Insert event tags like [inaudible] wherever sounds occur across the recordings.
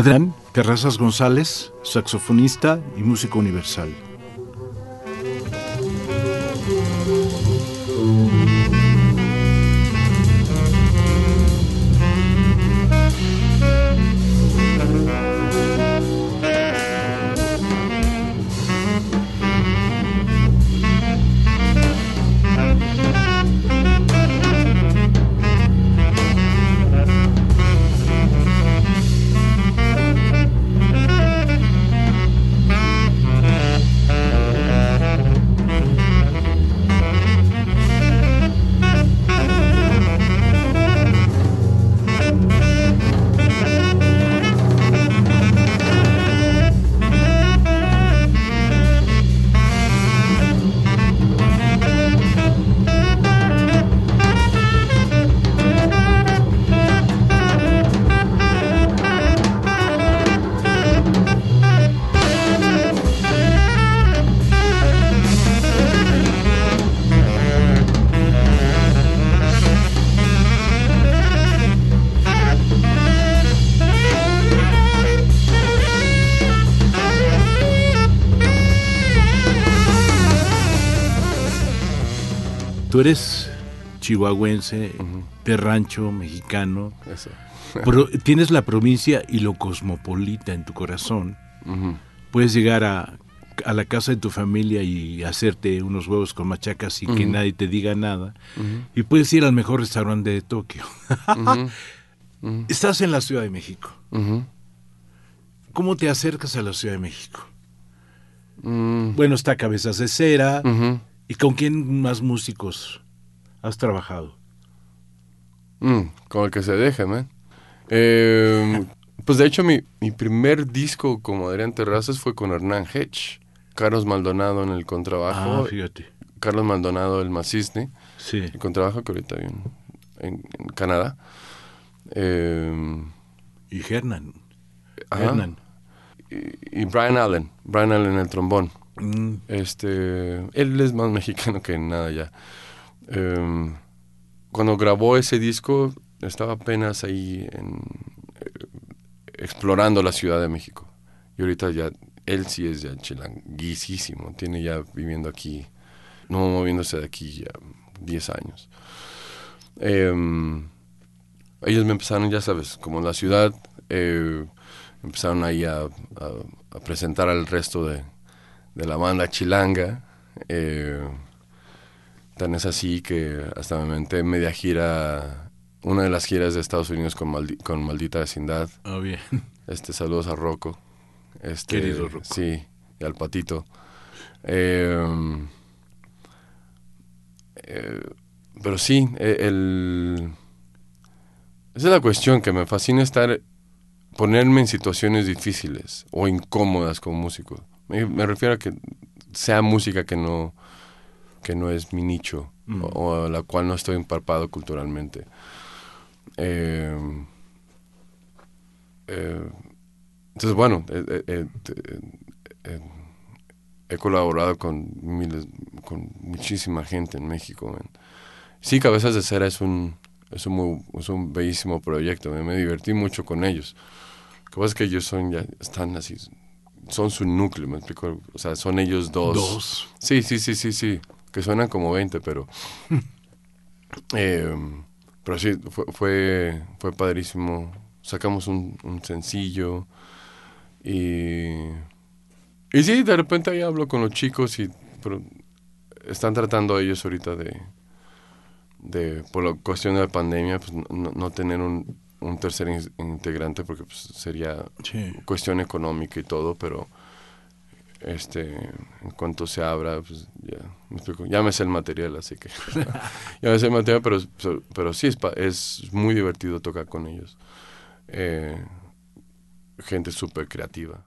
Adrián Terrazas González, saxofonista y músico universal. Tú eres chihuahuense, de rancho, mexicano. Pero tienes la provincia y lo cosmopolita en tu corazón. Puedes llegar a, la casa de tu familia y hacerte unos huevos con machacas y que nadie te diga nada. Y puedes ir al mejor restaurante de Tokio. [laughs] Estás en la Ciudad de México. ¿Cómo te acercas a la Ciudad de México? Mm. Bueno, está Cabezas de Cera. ¿Y con quién más músicos has trabajado? Mm, con el que se deje, man. Eh, pues de hecho, mi, primer disco como Adrián Terrazas fue con Hernán Hedge. Carlos Maldonado en el contrabajo. Ah, fíjate. Carlos Maldonado, el Macisne. Sí. El contrabajo que ahorita viene en, Canadá. Eh, y Hernan. Hernan. Y, y, Brian Allen. Brian Allen en el trombón. Mm. Este, él es más [laughs] mexicano que nada ya. Em, cuando grabó ese disco, estaba apenas ahí eh, explorando la Ciudad de México. Y ahorita ya, él sí es ya chilanguísimo, tiene ya viviendo aquí, no moviéndose de aquí ya 10 años. Em, ellos me empezaron, ya sabes, como la ciudad, eh, empezaron ahí a presentar al resto de, de la banda chilanga. Eh, tan es así que hasta me inventé media gira, una de las giras de Estados Unidos con, con Maldita Vecindad. Ah, bien. Este, saludos a Rocco. Este, Querido Rocco. Sí, y al Patito. Eh, eh, pero sí, e, el, esa es la cuestión, que me fascina estar, ponerme en situaciones difíciles o incómodas como músico. Me, refiero a que sea música que no, que no es mi nicho mm. o, a la cual no estoy empapado culturalmente. Eh, eh, entonces, bueno, eh, he colaborado con miles, con muchísima gente en México. Sí, Cabezas de Cera es un, es un, es un bellísimo proyecto. Me, me, divertí mucho con ellos. Lo que pasa es que ellos son ya, están así son su núcleo, me explico. O sea, son ellos dos. Dos. Sí, sí, sí, sí, sí. Que suenan como 20, pero. [laughs] eh, pero sí, fue, fue, fue padrísimo. Sacamos un, un, sencillo. Y. Y sí, de repente ahí hablo con los chicos y. Pero están tratando ellos ahorita de. de por la cuestión de la pandemia, pues no, no tener un un tercer integrante porque pues, sería cuestión económica y todo, pero este en cuanto se abra, pues ya me explico, ya me sé el material, así que [laughs] ya me sé el material, pero, pero sí es, es muy divertido tocar con ellos. Eh, gente súper creativa.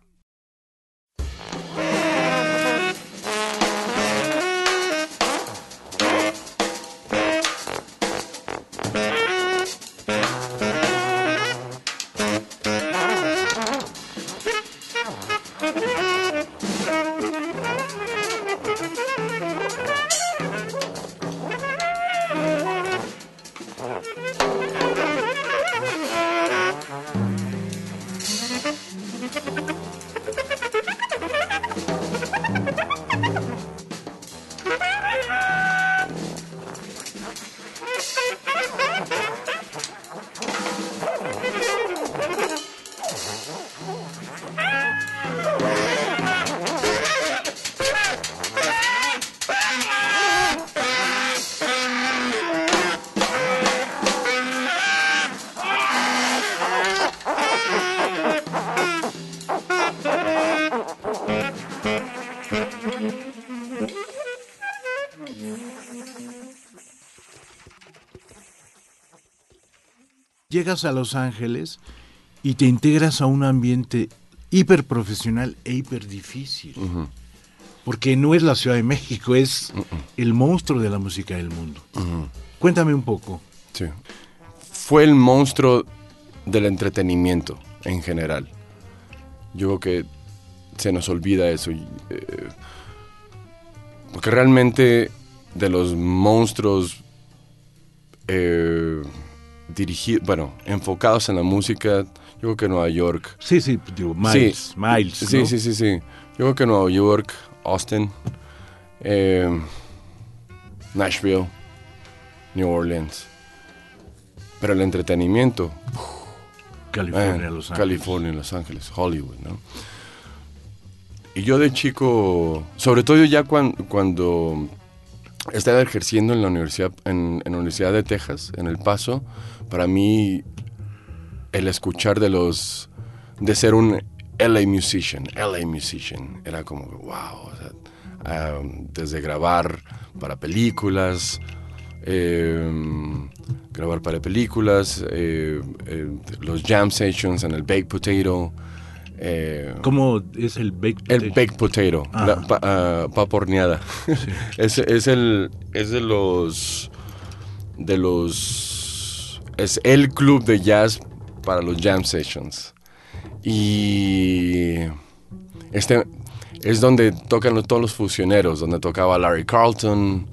Llegas a Los Ángeles y te integras a un ambiente hiper profesional e hiper difícil. Porque no es la Ciudad de México, es el monstruo de la música del mundo. Cuéntame un poco. Sí. Fue el monstruo del entretenimiento en general. Yo creo que se nos olvida eso. Eh, porque realmente de los monstruos eh, dirigidos, bueno, enfocados en la música, yo creo que Nueva York. Sí, sí, digo, Miles. Sí, Miles sí, sí, sí, sí. Yo creo que Nueva York, Austin, eh, Nashville, New Orleans. Pero el entretenimiento. California, Los Ángeles. California, Los Ángeles, Hollywood, ¿no? Y yo de chico, sobre todo ya cuando, cuando estaba ejerciendo en la universidad, en, la Universidad de Texas, en El Paso, para mí el escuchar de los, de ser un LA musician, LA musician, era como, wow, um, desde grabar para películas, em, grabar para películas, eh, eh, los jam sessions en el Baked Potato, eh, ¿Cómo es el baked potato? El baked potato, la ah, papa horneada. [laughs] es, es, el, es de los... De los... Es el club de jazz para los jam sessions. Y... Este es donde tocan todos los fusioneros, donde tocaba Larry Carlton,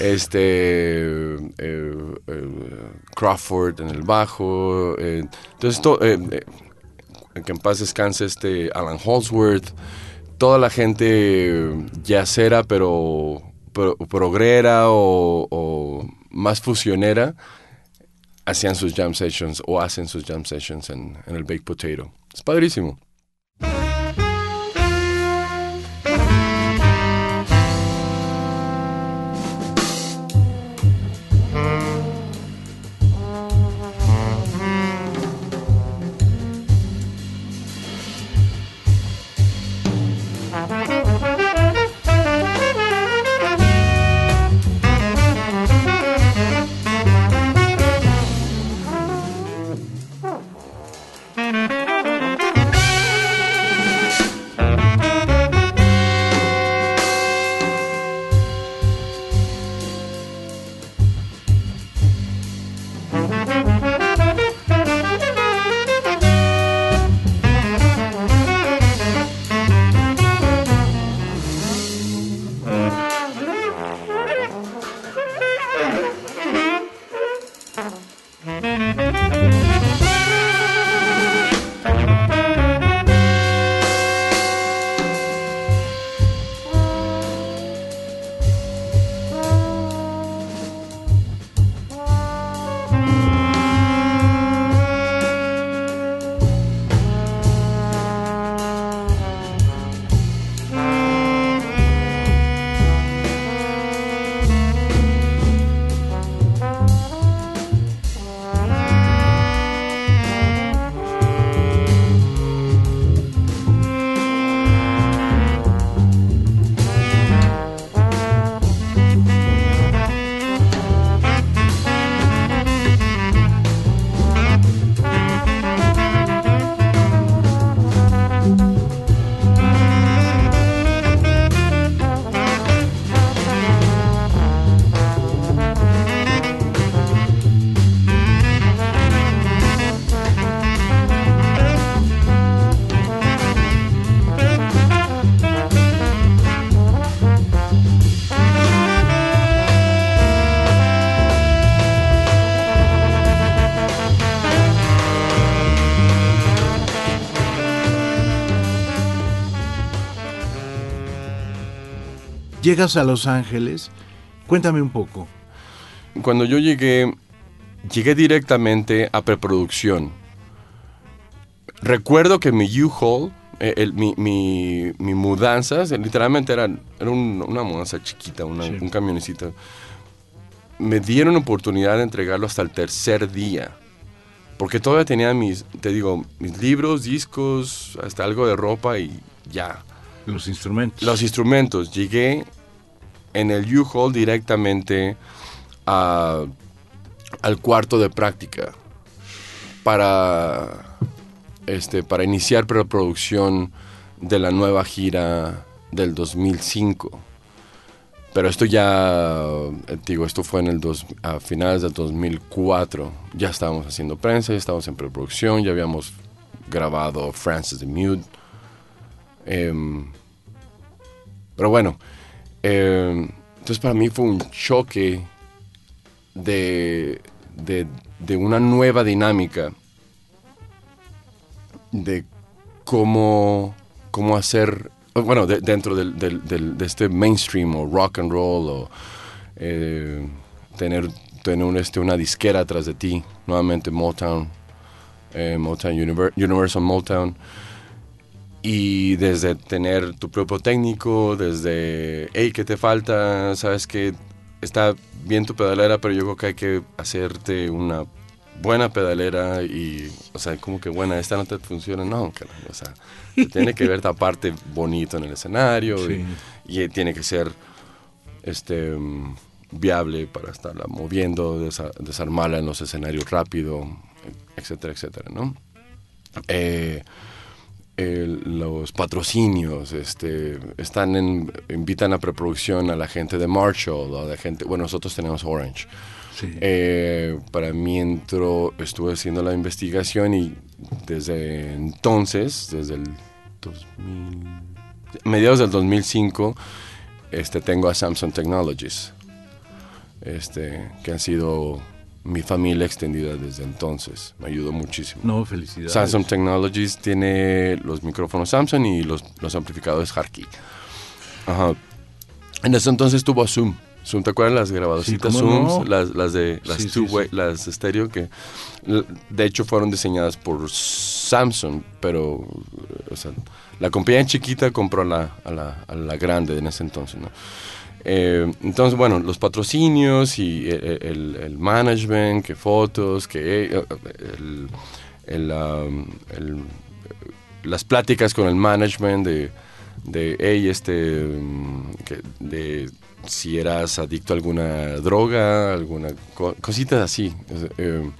este eh, eh, Crawford en el bajo. entonces, todo que en paz descanse este Alan Holsworth, toda la gente yacera, pero, progrera o, más fusionera, hacían sus jam sessions o hacen sus jam sessions en, en el Baked Potato. Es padrísimo. Bye. Llegas a Los Ángeles, cuéntame un poco. Cuando yo llegué, llegué directamente a preproducción. Recuerdo que mi U-Haul, eh, mi, mi, mi, mudanza, literalmente era, era una mudanza chiquita, un camionecito. Me dieron oportunidad de entregarlo hasta el tercer día. Porque todavía tenía mis, te digo, mis libros, discos, hasta algo de ropa y ya. Los instrumentos. Los instrumentos. Llegué en el U-Haul directamente al cuarto de práctica para, este, para iniciar preproducción de la nueva gira del 2005. Pero esto ya, eh, digo, esto fue en el a finales del 2004. Ya estábamos haciendo prensa, ya estábamos en preproducción, ya habíamos grabado Francis the Mute. Em, pero bueno, em, entonces para mí fue un choque de, de, una nueva dinámica de cómo, cómo hacer, bueno, dentro del, de este mainstream o rock and roll o eh, tener, tener este, una disquera atrás de ti, nuevamente Motown, eh, Motown Universal Motown. Y desde tener tu propio técnico, desde, hey, ¿qué te falta? ¿Sabes que Está bien tu pedalera, pero yo creo que hay que hacerte una buena pedalera y, o sea, como que buena, esta no te funciona, no, o sea, tiene que ver parte bonito en el escenario y, tiene que ser este viable para estarla moviendo, desarmarla en los escenarios rápido, etcétera, etcétera, ¿no? Eh, los patrocinios, este, están en, invitan a preproducción a la gente de Marshall, a la gente, bueno, nosotros tenemos Orange. Eh, para mí entró, estuve haciendo la investigación y desde entonces, desde el 2000, mediados del 2005, este, tengo a Samsung Technologies, este, que han sido mi familia extendida desde entonces. Me ayudó muchísimo. No, felicidades. Samsung Technologies tiene los micrófonos Samsung y los, los amplificadores Harky. Ajá. En ese entonces tuvo Zoom. Zoom, ¿te acuerdas las grabadorcitas Zoom? Las, las, de las two way, las estéreo que de hecho fueron diseñadas por Samsung, pero o sea, la compañía chiquita compró la, a, la, a la grande en ese entonces, ¿no? Eh, entonces, bueno, los patrocinios y el, management, que fotos, que eh, um, las pláticas con el management de, de hey, este, um, de si eras adicto a alguna droga, alguna cosita así. Eh,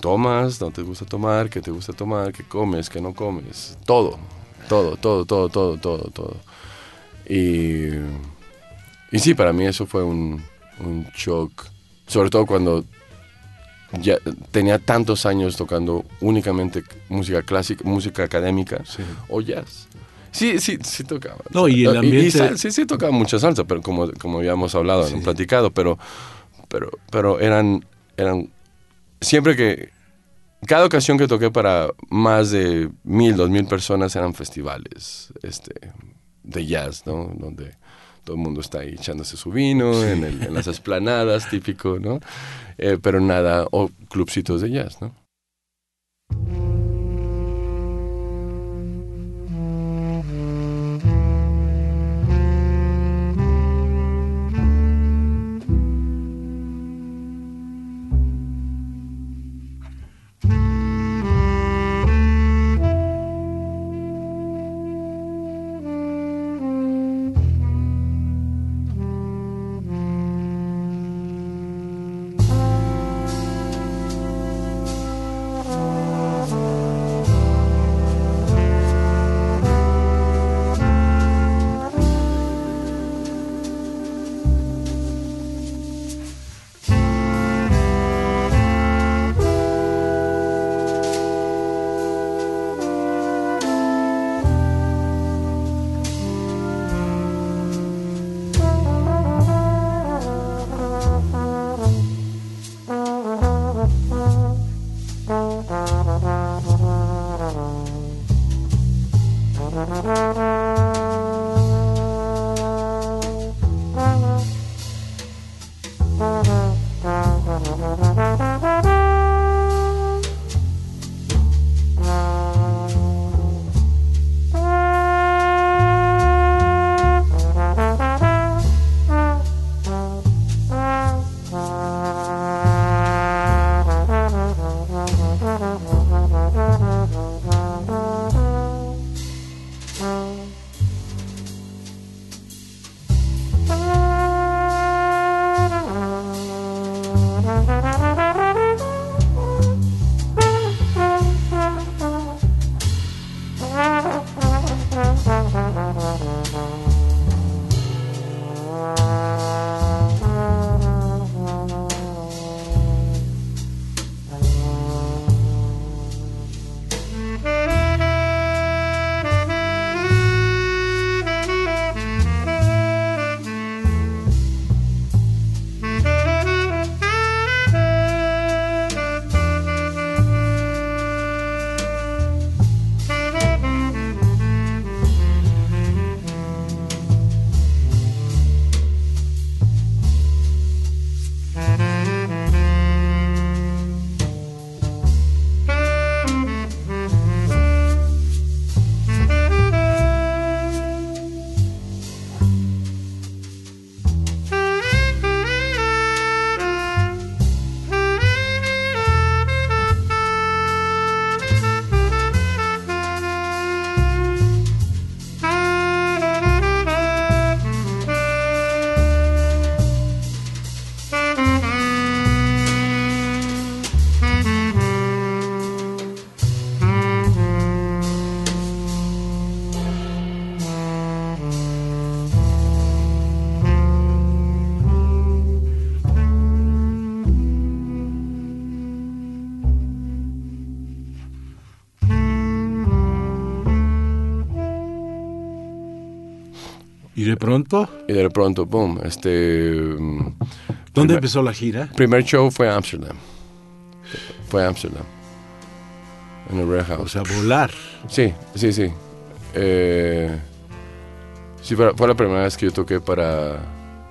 tomas, no te gusta tomar, qué te gusta tomar, qué comes, qué no comes, todo, todo, todo, todo, todo, todo, todo. Y y sí, para mí eso fue un, un shock, sobre todo cuando ya tenía tantos años tocando únicamente música clásica, música académica o jazz. Sí, sí, sí tocaba. No, y el ambiente... sí, sí tocaba mucha salsa, pero como, como habíamos hablado, sí. platicado, pero, pero, pero eran, eran, siempre que, cada ocasión que toqué para más de mil, dos mil personas eran festivales este, de jazz, ¿no? Donde todo el mundo está ahí echándose su vino en, las esplanadas, típico, ¿no? Eh, pero nada, o clubcitos de jazz, ¿no? Mm-hmm. Pronto? Y de pronto, boom, este... ¿Dónde empezó la gira? Primer show fue Amsterdam. Fue Amsterdam. En el Red House. O sea, volar. Sí, sí, sí. Eh, sí, fue, fue, la primera vez que yo toqué para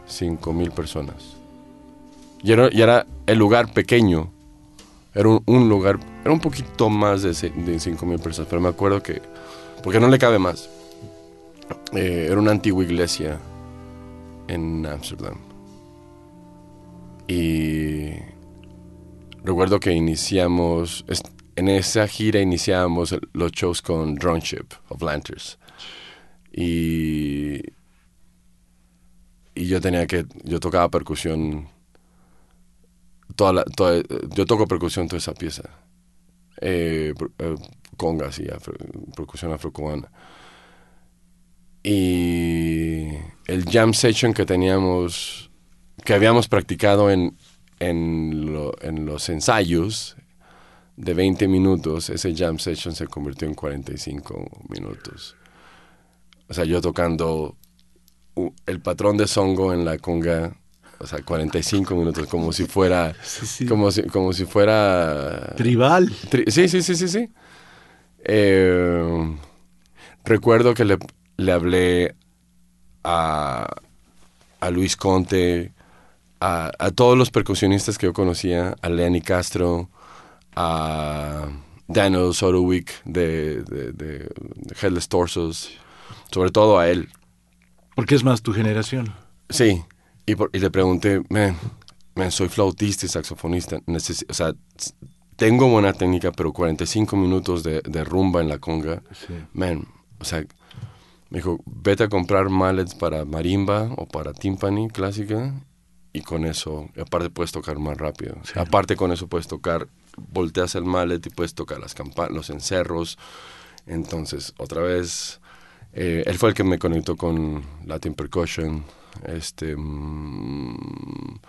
5 mil personas. Y era, y era, el lugar pequeño. Era un, lugar, era un poquito más de, de 5 mil personas, pero me acuerdo que, porque no le cabe más. Eh, era una antigua iglesia en Amsterdam. Y recuerdo que iniciamos, en esa gira iniciamos los shows con Drone Ship of Lanterns. Y, y yo tenía que, yo tocaba percusión, toda yo toco percusión toda esa pieza. Eh, eh, congas y percusión afrocubana. Y el jam session que teníamos, que habíamos practicado en, en, los ensayos de 20 minutos, ese jam session se convirtió en 45 minutos. O sea, yo tocando el patrón de songo en la conga, o sea, 45 minutos, como si fuera, [laughs] Como, si, como si fuera... Tribal. sí, sí, sí, sí, sí. Eh, recuerdo que le, le hablé a, a Luis Conte, a, a, todos los percusionistas que yo conocía, a Lenny Castro, a Daniel Sotowick de, de, Headless Torsos, sobre todo a él. Porque es más tu generación. Sí, y, y le pregunté, me soy flautista y saxofonista, o sea, tengo buena técnica, pero 45 minutos de, de rumba en la conga, man, o sea, me dijo, vete a comprar mallets para marimba o para timpani clásica y con eso, aparte puedes tocar más rápido. Aparte con eso puedes tocar, volteas el mallet y puedes tocar las los encerros. Entonces, otra vez, eh, él fue el que me conectó con Latin Percussion. Este, mm,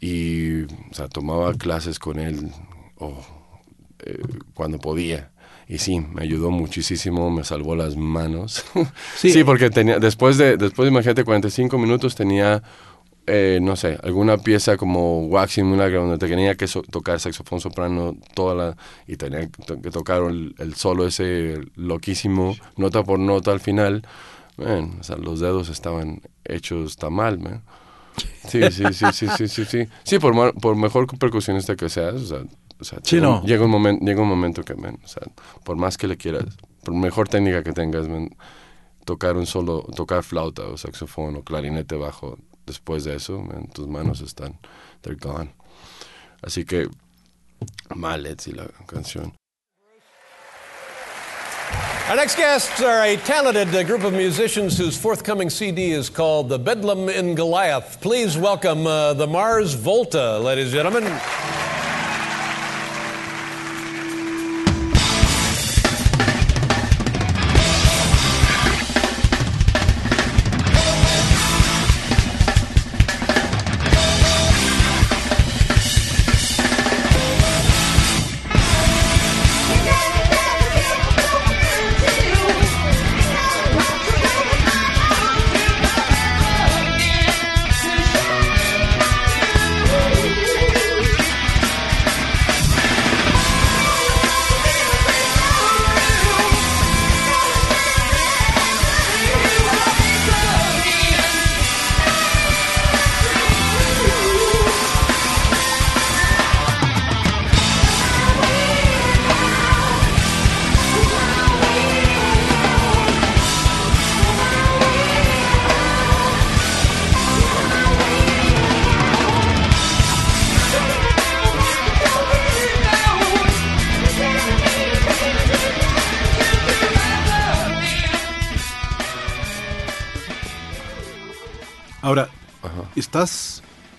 y, o sea, tomaba clases con él eh, cuando podía y sí, me ayudó muchísimo, me salvó las manos. [laughs] Sí, porque tenía, después de, después de, imagínate, 45 minutos tenía, eh, no sé, alguna pieza como Waxing Milagro, donde tenía que tocar saxofón soprano toda la, y tenía que tocar el, solo ese loquísimo, nota por nota al final. o sea, los dedos estaban hechos mal man. Sí, sí, sí, sí, sí, sí, sí. Sí, por, por mejor percusionista que seas, o sea, llega, un momento, llega un momento que, por más que le quieras, por mejor técnica que tengas, tocar un solo, tocar flauta o saxofón o clarinete bajo, después de eso, tus manos están, they're gone. Así que, Mallets y la canción. Our next guests are a talented uh, group of musicians whose forthcoming CD is called The Bedlam in Goliath. Please welcome uh, the Mars Volta, ladies and gentlemen.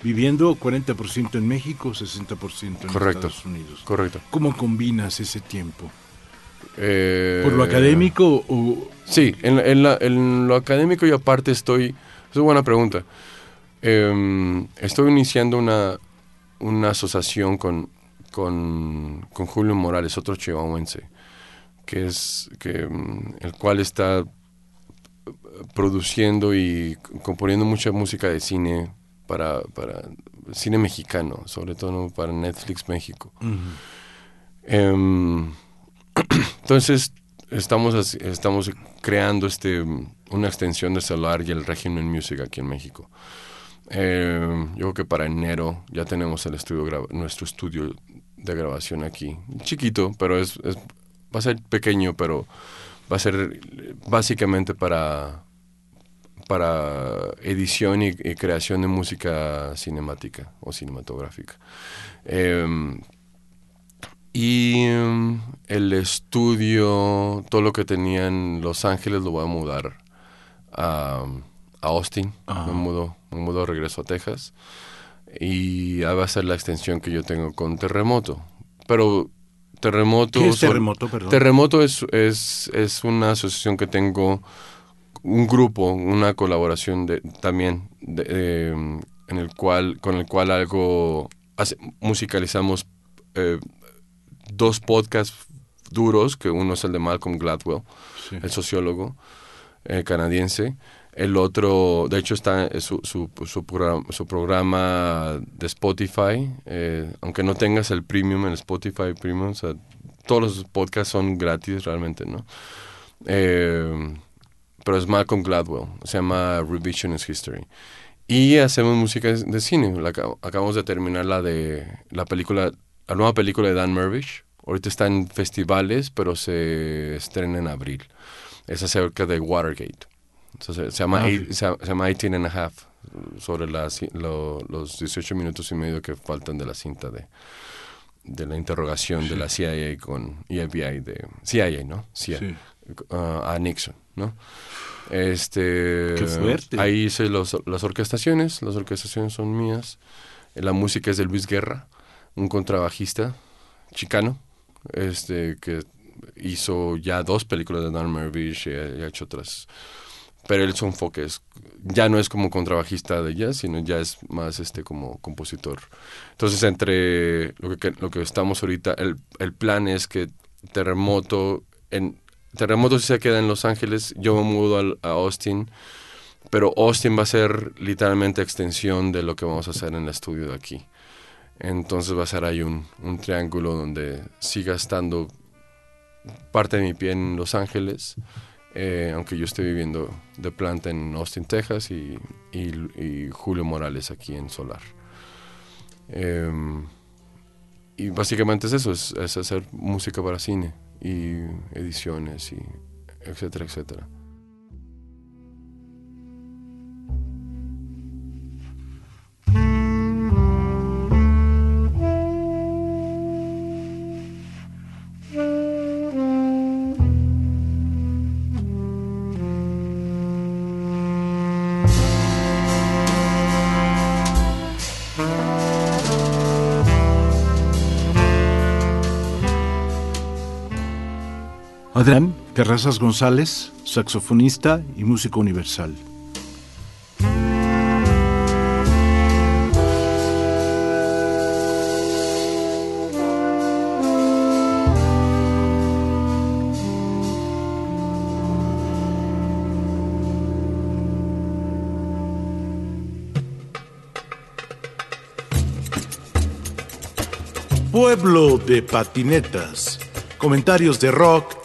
Viviendo 40% en México, 60% en Estados Unidos. Correcto. ¿Cómo combinas ese tiempo? Eh, ¿Por lo académico o...? Sí, en, lo académico y aparte estoy... Es una buena pregunta. Em, estoy iniciando una, una asociación con, con, con, Julio Morales, otro chihuahuense, que es que, mm, el cual está produciendo y componiendo mucha música de cine para, para cine mexicano, sobre todo para Netflix México. Em, [clears throat] entonces, estamos, estamos creando este, una extensión de celular y el régimen music aquí en México. Em, yo creo que para enero ya tenemos el estudio nuestro estudio de grabación aquí. Chiquito, pero es, es, va a ser pequeño, pero va a ser básicamente para, para edición y, creación de música cinemática o cinematográfica. Em, y em, el estudio, todo lo que tenía en Los Ángeles lo voy a mudar a, Austin. Me mudo, me mudo, regreso a Texas. Y va a ser la extensión que yo tengo con Terremoto. Pero Terremoto... ¿Qué es Terremoto, perdón? Terremoto es, es, es una asociación que tengo un grupo, una colaboración de, también em, en el cual, con el cual algo musicalizamos eh, dos podcasts duros, que uno es el de Malcolm Gladwell, el sociólogo eh, canadiense. El otro, de hecho, está su, su, su, programa, su programa de Spotify. Eh, aunque no tengas el premium en Spotify Premium, todos los podcasts son gratis realmente, ¿no? Eh, pero es Malcolm Gladwell, se llama Revisionist History. Y hacemos música de cine. acabamos de terminar la de la película, la nueva película de Dan Mervish. Ahorita está en festivales, pero se estrena en abril. Es acerca de Watergate. se, llama, ah, se, llama 18 and a half, sobre las, los 18 minutos y medio que faltan de la cinta de, de la interrogación de la CIA con y FBI de CIA, ¿no? CIA, uh, a Nixon, ¿no? Este, Ahí hice los, las orquestaciones, las orquestaciones son mías. La música es de Luis Guerra, un contrabajista chicano, este, que hizo ya dos películas de Dan Mervish y, ha hecho otras. Pero él su enfoque es, ya no es como contrabajista de jazz, sino ya es más este como compositor. Entonces, entre lo que, lo que estamos ahorita, el, el plan es que Terremoto en Terremoto sí se queda en Los Ángeles, yo me mudo a Austin, pero Austin va a ser literalmente extensión de lo que vamos a hacer en el estudio de aquí. Entonces va a ser ahí un, triángulo donde siga estando parte de mi pie en Los Ángeles, eh, aunque yo esté viviendo de planta en Austin, Texas, y, Julio Morales aquí en Solar. Em, y básicamente es eso, es hacer música para cine y ediciones y etcétera, etcétera. Adrián Terrazas González, saxofonista y músico universal. Pueblo de patinetas. Comentarios de rock